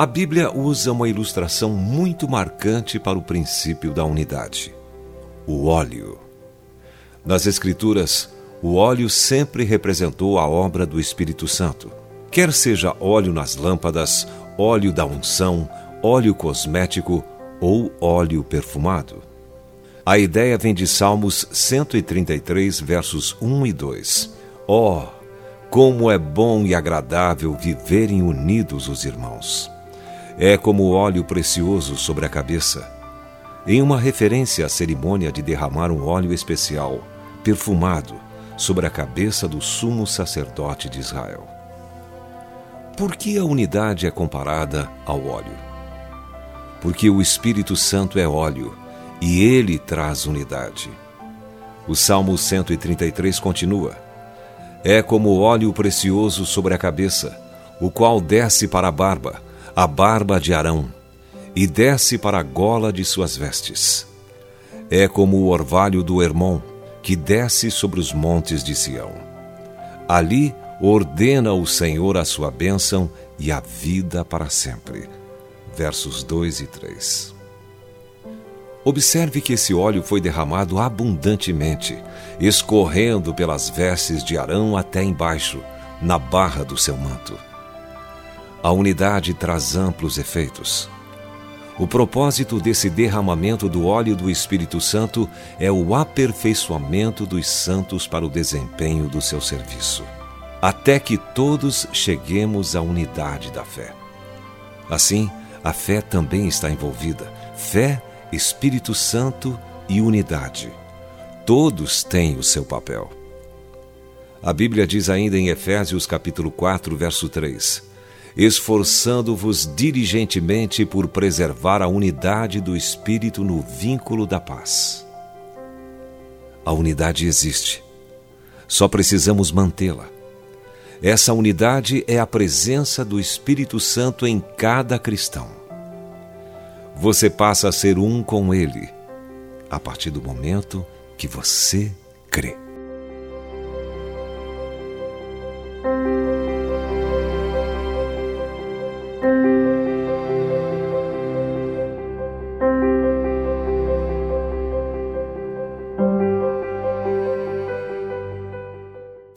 A Bíblia usa uma ilustração muito marcante para o princípio da unidade: o óleo. Nas Escrituras, o óleo sempre representou a obra do Espírito Santo, quer seja óleo nas lâmpadas, óleo da unção, óleo cosmético ou óleo perfumado. A ideia vem de Salmos 133, versos 1 e 2. Oh, como é bom e agradável viverem unidos os irmãos! É como óleo precioso sobre a cabeça, em uma referência à cerimônia de derramar um óleo especial, perfumado, sobre a cabeça do sumo sacerdote de Israel. Por que a unidade é comparada ao óleo? Porque o Espírito Santo é óleo e ele traz unidade. O Salmo 133 continua: É como óleo precioso sobre a cabeça, o qual desce para a barba, a barba de Arão, e desce para a gola de suas vestes. É como o orvalho do Hermon, que desce sobre os montes de Sião. Ali ordena o Senhor a sua bênção e a vida para sempre. Versos 2 e 3. Observe que esse óleo foi derramado abundantemente, escorrendo pelas vestes de Arão até embaixo, na barra do seu manto. A unidade traz amplos efeitos. O propósito desse derramamento do óleo do Espírito Santo é o aperfeiçoamento dos santos para o desempenho do seu serviço, até que todos cheguemos à unidade da fé. Assim, a fé também está envolvida. Fé Espírito Santo e unidade. Todos têm o seu papel. A Bíblia diz ainda em Efésios capítulo 4, verso 3: Esforçando-vos diligentemente por preservar a unidade do Espírito no vínculo da paz. A unidade existe. Só precisamos mantê-la. Essa unidade é a presença do Espírito Santo em cada cristão você passa a ser um com Ele a partir do momento que você crê.